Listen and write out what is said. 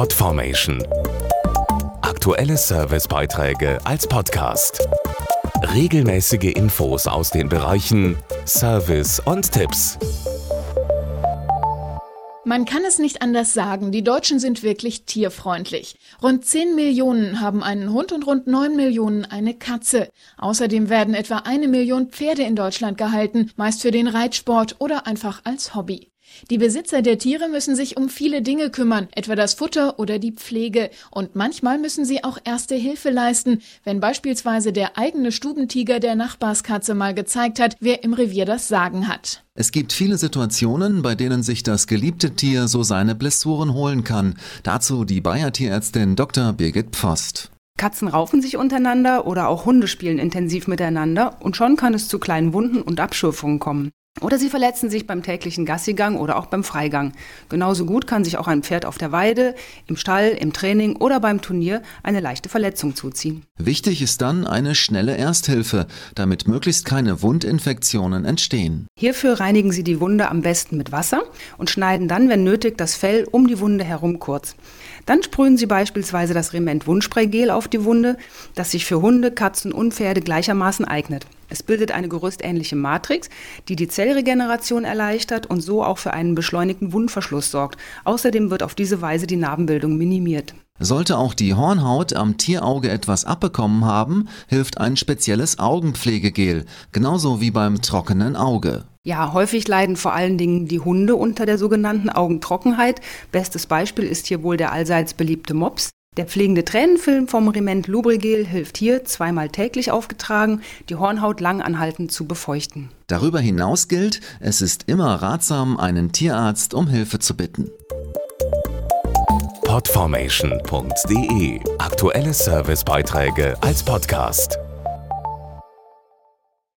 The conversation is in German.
Podformation. Aktuelle Servicebeiträge als Podcast. Regelmäßige Infos aus den Bereichen Service und Tipps. Man kann es nicht anders sagen, die Deutschen sind wirklich tierfreundlich. Rund 10 Millionen haben einen Hund und rund 9 Millionen eine Katze. Außerdem werden etwa eine Million Pferde in Deutschland gehalten, meist für den Reitsport oder einfach als Hobby. Die Besitzer der Tiere müssen sich um viele Dinge kümmern, etwa das Futter oder die Pflege. Und manchmal müssen sie auch erste Hilfe leisten, wenn beispielsweise der eigene Stubentiger der Nachbarskatze mal gezeigt hat, wer im Revier das Sagen hat. Es gibt viele Situationen, bei denen sich das geliebte Tier so seine Blessuren holen kann. Dazu die Bayer Tierärztin Dr. Birgit Pfost. Katzen raufen sich untereinander oder auch Hunde spielen intensiv miteinander und schon kann es zu kleinen Wunden und Abschürfungen kommen. Oder sie verletzen sich beim täglichen Gassigang oder auch beim Freigang. Genauso gut kann sich auch ein Pferd auf der Weide, im Stall, im Training oder beim Turnier eine leichte Verletzung zuziehen. Wichtig ist dann eine schnelle Ersthilfe, damit möglichst keine Wundinfektionen entstehen. Hierfür reinigen Sie die Wunde am besten mit Wasser und schneiden dann, wenn nötig, das Fell um die Wunde herum kurz. Dann sprühen Sie beispielsweise das Rement Wundspraygel auf die Wunde, das sich für Hunde, Katzen und Pferde gleichermaßen eignet. Es bildet eine gerüstähnliche Matrix, die die Zellregeneration erleichtert und so auch für einen beschleunigten Wundverschluss sorgt. Außerdem wird auf diese Weise die Narbenbildung minimiert. Sollte auch die Hornhaut am Tierauge etwas abbekommen haben, hilft ein spezielles Augenpflegegel, genauso wie beim trockenen Auge. Ja, häufig leiden vor allen Dingen die Hunde unter der sogenannten Augentrockenheit. Bestes Beispiel ist hier wohl der allseits beliebte Mops. Der pflegende Tränenfilm vom Riment Lubrigel hilft hier, zweimal täglich aufgetragen, die Hornhaut lang anhaltend zu befeuchten. Darüber hinaus gilt, es ist immer ratsam, einen Tierarzt um Hilfe zu bitten. Podformation.de Aktuelle Servicebeiträge als Podcast.